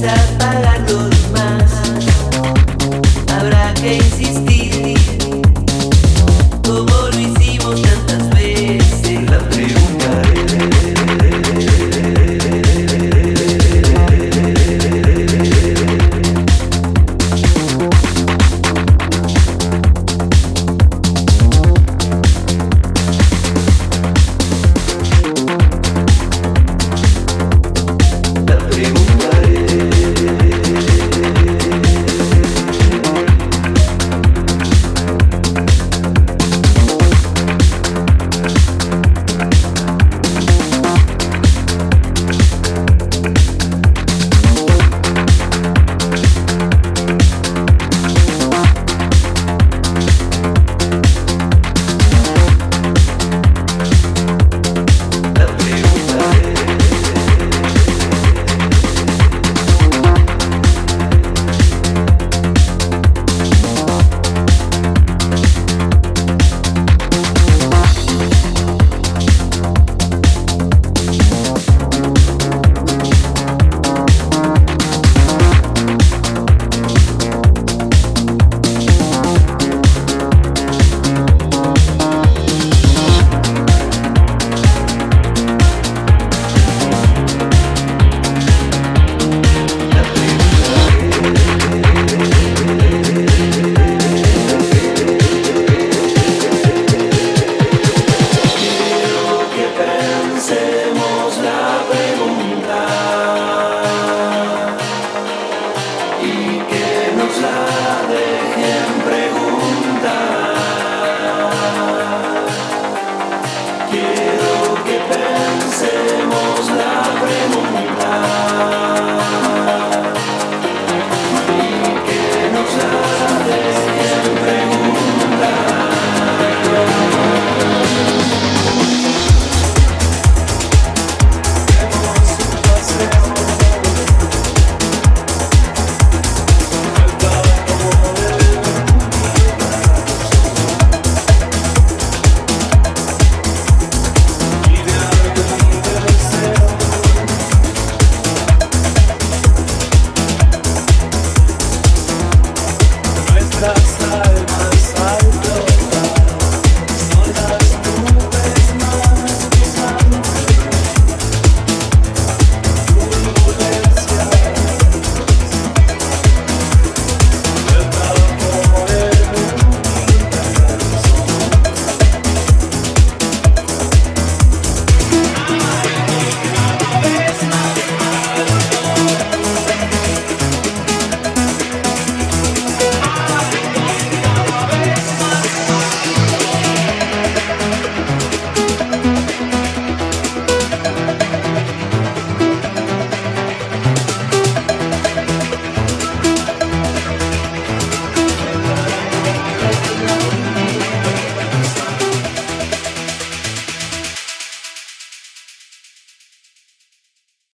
myself seremos lá.